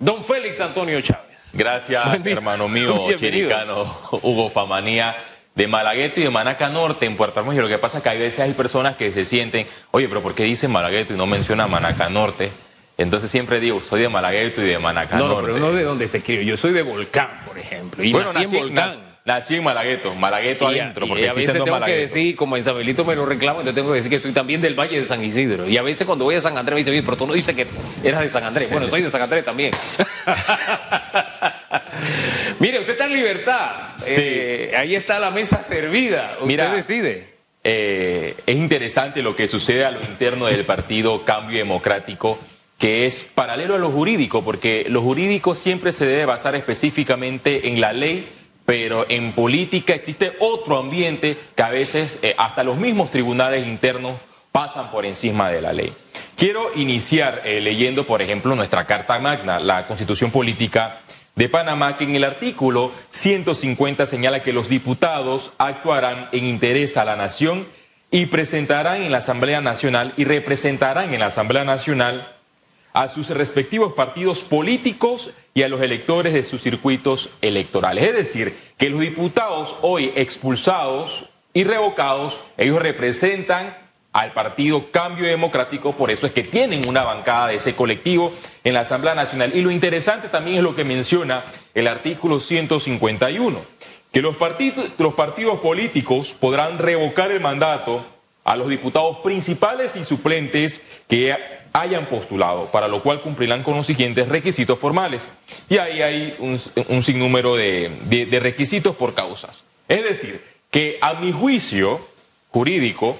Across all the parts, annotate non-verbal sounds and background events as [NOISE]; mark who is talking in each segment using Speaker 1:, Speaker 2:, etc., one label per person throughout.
Speaker 1: don Félix Antonio Chávez.
Speaker 2: Gracias, hermano mío, chiricano Hugo Famanía de Malagueto y de Manaca Norte en Puerto Armujo. Y lo que pasa es que hay veces hay personas que se sienten, oye, pero ¿por qué dice Malagueto y no menciona Manaca Norte? Entonces siempre digo, soy de Malagueto y de Manaca
Speaker 1: no,
Speaker 2: Norte.
Speaker 1: No, pero no de donde se crió. Yo soy de Volcán, por ejemplo. Y
Speaker 2: bueno,
Speaker 1: nací, en Volcán.
Speaker 2: Nací en Malagueto, Malagueto adentro, porque
Speaker 1: y a veces tengo que decir, como en Isabelito me lo reclamo, entonces tengo que decir que soy también del Valle de San Isidro. Y a veces cuando voy a San Andrés me dice, pero tú no dices que eras de San Andrés. Bueno, soy de San Andrés también. [LAUGHS] Mire, usted está en libertad.
Speaker 2: Sí.
Speaker 1: Eh, ahí está la mesa servida. Usted
Speaker 2: Mira,
Speaker 1: decide.
Speaker 2: Eh, es interesante lo que sucede a lo interno del partido Cambio Democrático, que es paralelo a lo jurídico, porque lo jurídico siempre se debe basar específicamente en la ley, pero en política existe otro ambiente que a veces eh, hasta los mismos tribunales internos pasan por encima de la ley. Quiero iniciar eh, leyendo, por ejemplo, nuestra Carta Magna, la Constitución Política de Panamá, que en el artículo 150 señala que los diputados actuarán en interés a la nación y presentarán en la Asamblea Nacional y representarán en la Asamblea Nacional a sus respectivos partidos políticos y a los electores de sus circuitos electorales. Es decir, que los diputados hoy expulsados y revocados, ellos representan al partido Cambio Democrático, por eso es que tienen una bancada de ese colectivo en la Asamblea Nacional. Y lo interesante también es lo que menciona el artículo 151, que los partidos, los partidos políticos podrán revocar el mandato a los diputados principales y suplentes que hayan postulado, para lo cual cumplirán con los siguientes requisitos formales. Y ahí hay un, sinnúmero de, de, de requisitos por causas. Es decir, que a mi juicio jurídico,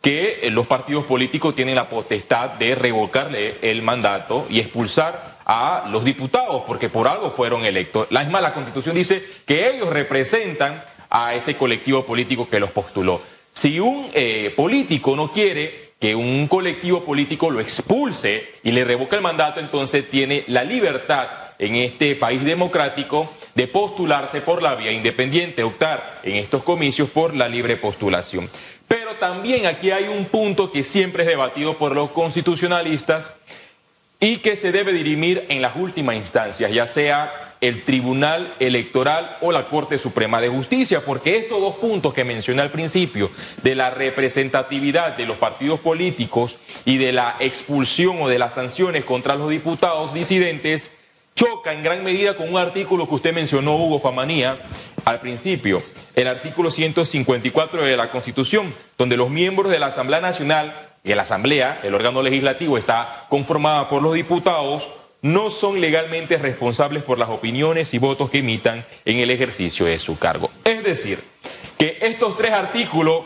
Speaker 2: que los partidos políticos tienen la potestad de revocarle el mandato y expulsar a los diputados, porque por algo fueron electos. La misma la Constitución dice que ellos representan a ese colectivo político que los postuló. Si un eh, político no quiere que un colectivo político lo expulse y le revoca el mandato, entonces tiene la libertad en este país democrático de postularse por la vía independiente, optar en estos comicios por la libre postulación. Pero también aquí hay un punto que siempre es debatido por los constitucionalistas y que se debe dirimir en las últimas instancias, ya sea el Tribunal Electoral o la Corte Suprema de Justicia, porque estos dos puntos que mencioné al principio, de la representatividad de los partidos políticos y de la expulsión o de las sanciones contra los diputados disidentes, choca en gran medida con un artículo que usted mencionó, Hugo Famanía, al principio, el artículo 154 de la Constitución, donde los miembros de la Asamblea Nacional y la Asamblea, el órgano legislativo, está conformada por los diputados, no son legalmente responsables por las opiniones y votos que emitan en el ejercicio de su cargo. Es decir, que estos tres artículos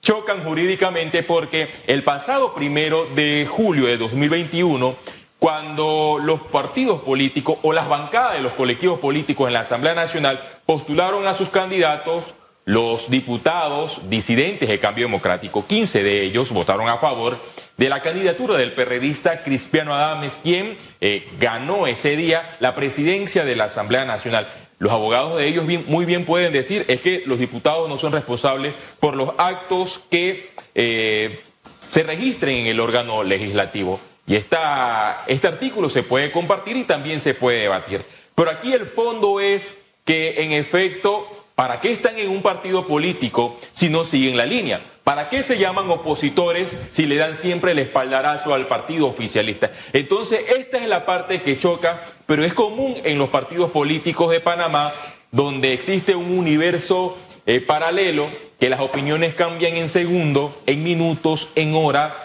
Speaker 2: chocan jurídicamente porque el pasado primero de julio de 2021, cuando los partidos políticos o las bancadas de los colectivos políticos en la Asamblea Nacional postularon a sus candidatos, los diputados disidentes de Cambio Democrático, 15 de ellos votaron a favor de la candidatura del perredista Cristiano Adames, quien eh, ganó ese día la presidencia de la Asamblea Nacional. Los abogados de ellos muy bien pueden decir es que los diputados no son responsables por los actos que eh, se registren en el órgano legislativo. Y esta, este artículo se puede compartir y también se puede debatir. Pero aquí el fondo es que en efecto ¿Para qué están en un partido político si no siguen la línea? ¿Para qué se llaman opositores si le dan siempre el espaldarazo al partido oficialista? Entonces, esta es la parte que choca, pero es común en los partidos políticos de Panamá, donde existe un universo eh, paralelo, que las opiniones cambian en segundos, en minutos, en hora,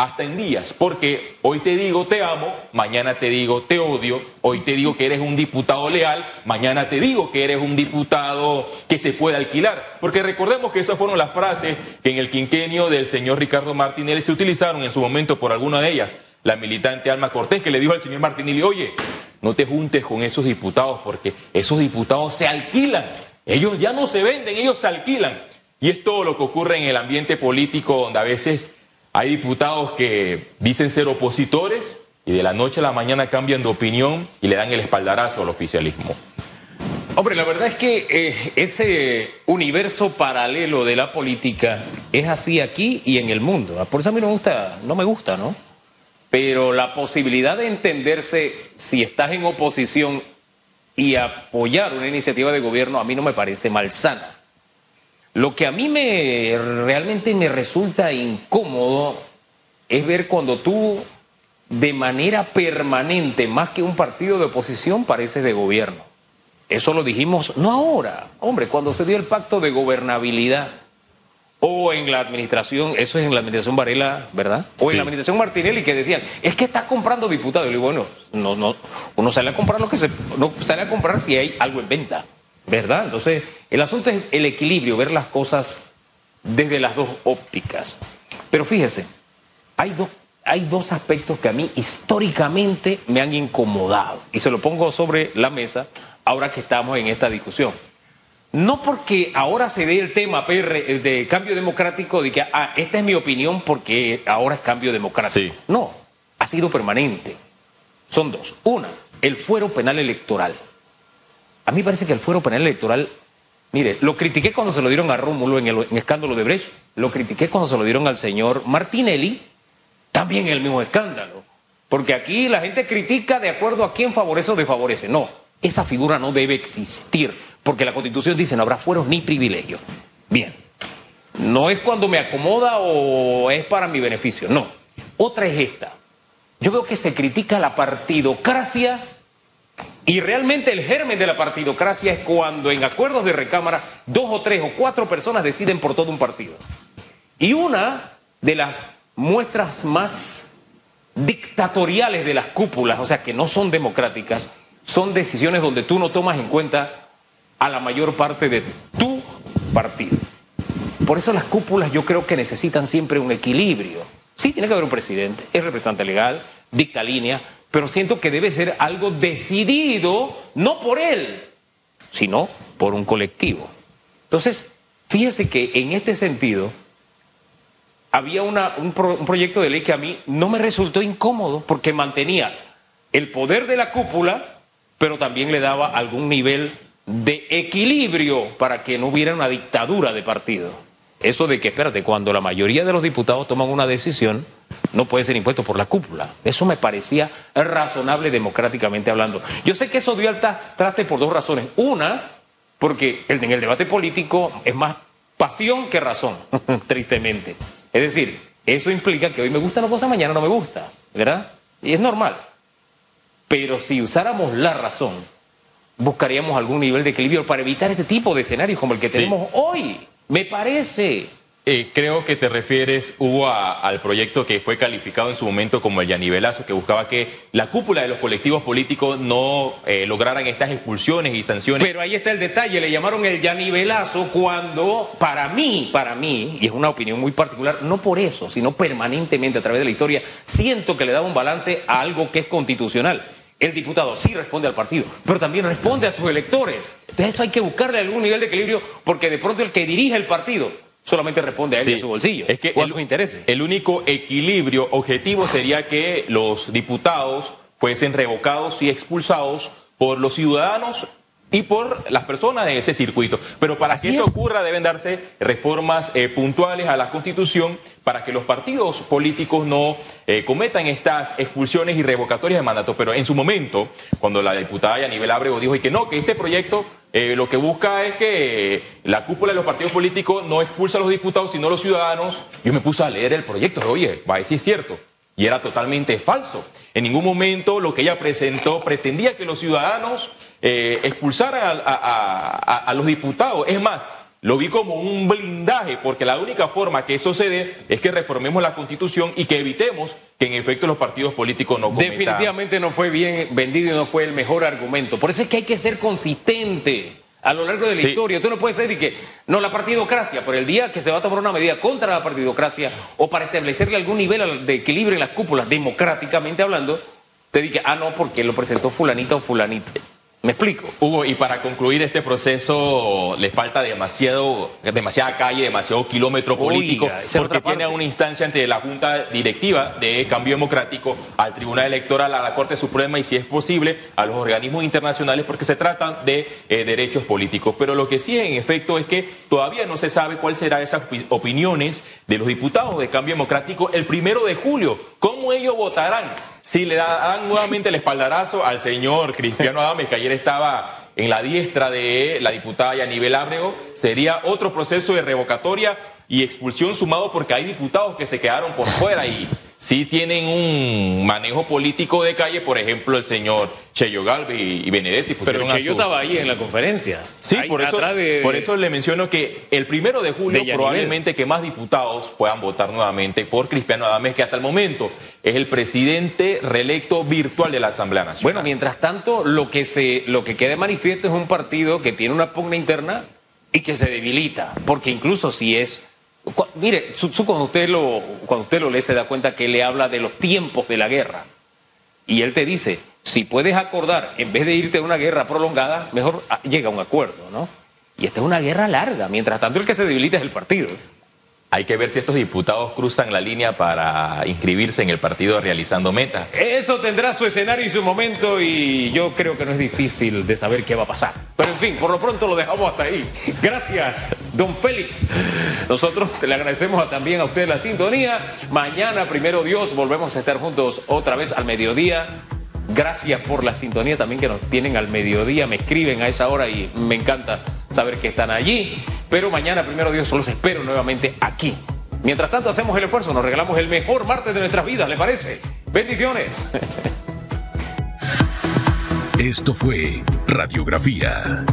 Speaker 2: hasta en días, porque hoy te digo te amo, mañana te digo te odio, hoy te digo que eres un diputado leal, mañana te digo que eres un diputado que se puede alquilar, porque recordemos que esas fueron las frases que en el quinquenio del señor Ricardo Martinelli se utilizaron en su momento por alguna de ellas. La militante Alma Cortés que le dijo al señor Martinelli, oye, no te juntes con esos diputados porque esos diputados se alquilan, ellos ya no se venden, ellos se alquilan. Y es todo lo que ocurre en el ambiente político donde a veces hay diputados que dicen ser opositores y de la noche a la mañana cambian de opinión y le dan el espaldarazo al oficialismo.
Speaker 1: Hombre, la verdad es que eh, ese universo paralelo de la política es así aquí y en el mundo. Por eso a mí no me gusta, no me gusta, ¿no? pero la posibilidad de entenderse si estás en oposición y apoyar una iniciativa de gobierno a mí no me parece malsana. Lo que a mí me realmente me resulta incómodo es ver cuando tú de manera permanente, más que un partido de oposición, pareces de gobierno. Eso lo dijimos no ahora, hombre, cuando se dio el pacto de gobernabilidad o en la administración, eso es en la administración Varela, ¿verdad? O en la administración Martinelli que decían, es que está comprando diputados. Y bueno, no, no, uno sale a comprar lo que se, no sale a comprar si hay algo en venta, ¿verdad? Entonces, el asunto es el equilibrio, ver las cosas desde las dos ópticas. Pero fíjese, hay dos, hay dos aspectos que a mí históricamente me han incomodado. Y se lo pongo sobre la mesa ahora que estamos en esta discusión. No porque ahora se dé el tema PR de cambio democrático, de que ah, esta es mi opinión porque ahora es cambio democrático.
Speaker 2: Sí.
Speaker 1: No, ha sido permanente. Son dos. Una, el fuero penal electoral. A mí parece que el fuero penal electoral, mire, lo critiqué cuando se lo dieron a Rómulo en el escándalo de Brecht, lo critiqué cuando se lo dieron al señor Martinelli, también el mismo escándalo. Porque aquí la gente critica de acuerdo a quién favorece o desfavorece. No, esa figura no debe existir, porque la Constitución dice no habrá fueros ni privilegios. Bien, no es cuando me acomoda o es para mi beneficio, no. Otra es esta. Yo veo que se critica la partidocracia y realmente el germen de la partidocracia es cuando en acuerdos de recámara dos o tres o cuatro personas deciden por todo un partido. Y una de las muestras más dictatoriales de las cúpulas, o sea, que no son democráticas, son decisiones donde tú no tomas en cuenta a la mayor parte de tu partido. Por eso las cúpulas yo creo que necesitan siempre un equilibrio. Sí, tiene que haber un presidente, es representante legal, dicta línea, pero siento que debe ser algo decidido, no por él, sino por un colectivo. Entonces, fíjese que en este sentido, había una- un, un proyecto de ley que a mí no me resultó incómodo porque mantenía el poder de la cúpula, pero también le daba algún nivel de equilibrio para que no hubiera una dictadura de partido. Eso de que, espérate, cuando la mayoría de los diputados toman una decisión, no puede ser impuesto por la cúpula. Eso me parecía razonable democráticamente hablando. Yo sé que eso dio al traste por dos razones. Una, porque en el debate político es más pasión que razón, [LAUGHS] tristemente. Es decir, eso implica que hoy me gusta una cosa, mañana no me gusta, ¿verdad? Y es normal. Pero si usáramos la razón, buscaríamos algún nivel de equilibrio para evitar este tipo de escenarios como el que
Speaker 2: Sí.
Speaker 1: tenemos hoy. Me parece.
Speaker 2: Eh, creo que te refieres, Hugo, al proyecto que fue calificado en su momento como el Yanivelazo, que buscaba que la cúpula de los colectivos políticos no eh, lograran estas expulsiones y sanciones.
Speaker 1: Pero ahí está el detalle, le llamaron el yanivelazo cuando, para mí, para mí, y es una opinión muy particular, no por eso, sino permanentemente a través de la historia, siento que le da un balance a algo que es constitucional. El diputado sí responde al partido, pero también responde a sus electores. Entonces eso hay que buscarle algún nivel de equilibrio, porque de pronto el que dirige el partido solamente responde a él y a su bolsillo,
Speaker 2: Es que
Speaker 1: o a
Speaker 2: el-
Speaker 1: sus intereses.
Speaker 2: El único equilibrio objetivo sería que los diputados fuesen revocados y expulsados por los ciudadanos y por las personas de ese circuito. Pero para
Speaker 1: Así
Speaker 2: que eso
Speaker 1: es.
Speaker 2: ocurra deben darse reformas eh, puntuales a la Constitución para que los partidos políticos no eh, cometan estas expulsiones y revocatorias de mandato. Pero en su momento, cuando la diputada Yanibel Abrego dijo y que no, que este proyecto eh, lo que busca es que la cúpula de los partidos políticos no expulsa a los diputados, sino a los ciudadanos, yo me puse a leer el proyecto. Oye, va a decir es cierto. Y era totalmente falso. En ningún momento lo que ella presentó pretendía que los ciudadanos eh, expulsaran a- a los diputados. Es más, lo vi como un blindaje, porque la única forma que eso se dé es que reformemos la constitución y que evitemos que en efecto los partidos políticos no cometan.
Speaker 1: Definitivamente no fue bien vendido y no fue el mejor argumento. Por eso es que hay que ser consistente a lo largo de la
Speaker 2: Sí.
Speaker 1: historia. Tú no puedes decir que no la partidocracia, por el día que se va a tomar una medida contra la partidocracia o para establecerle algún nivel de equilibrio en las cúpulas, democráticamente hablando, te diga, ah, no, porque lo presentó fulanita o fulanito. ¿Me explico?
Speaker 2: Hugo, y para concluir este proceso le falta demasiado, demasiada calle, demasiado kilómetro político, porque tiene una instancia ante la Junta Directiva de Cambio Democrático, al Tribunal Electoral, a la Corte Suprema y, si es posible, a los organismos internacionales, porque se trata de eh, derechos políticos. Pero lo que sí, en efecto, es que todavía no se sabe cuál será esas opi- opiniones de los diputados de Cambio Democrático el primero de julio, ¿Cómo ellos votarán si le dan nuevamente el espaldarazo al señor Cristiano [LAUGHS] Adames, que ayer estaba en la diestra de la diputada Yanibel Ábrego? Sería otro proceso de revocatoria y expulsión sumado porque hay diputados que se quedaron por fuera y sí tienen un manejo político de calle, por ejemplo, el señor Cheyo Galvi y Benedetti.
Speaker 1: Pero Cheyo estaba ahí en la conferencia.
Speaker 2: Sí, por, eso, por eso le menciono que el primero de julio probablemente que más diputados puedan votar nuevamente por Cristiano Adames, que hasta el momento es el presidente reelecto virtual de la Asamblea Nacional.
Speaker 1: Bueno, mientras tanto, lo que, se, lo que queda manifiesto es un partido que tiene una pugna interna y que se debilita, porque incluso si es Mire, cuando usted, lo, cuando usted lo lee se da cuenta que le habla de los tiempos de la guerra. Y él te dice, si puedes acordar, en vez de irte a una guerra prolongada, mejor ah, llega a un acuerdo, ¿no? Y esta es una guerra larga. Mientras tanto, el que se debilita es el partido.
Speaker 2: Hay que ver si estos diputados cruzan la línea para inscribirse en el partido realizando meta.
Speaker 1: Eso tendrá su escenario y su momento y yo creo que no es difícil de saber qué va a pasar. Pero en fin, por lo pronto lo dejamos hasta ahí. Gracias, don Félix. Nosotros le agradecemos también a usted la sintonía. Mañana, primero Dios, volvemos a estar juntos otra vez al mediodía. Gracias por la sintonía también que nos tienen al mediodía. Me escriben a esa hora y me encanta saber que están allí. Pero mañana, primero Dios, los espero nuevamente aquí. Mientras tanto, hacemos el esfuerzo, nos regalamos el mejor martes de nuestras vidas, ¿le parece? Bendiciones.
Speaker 3: Esto fue Radiografía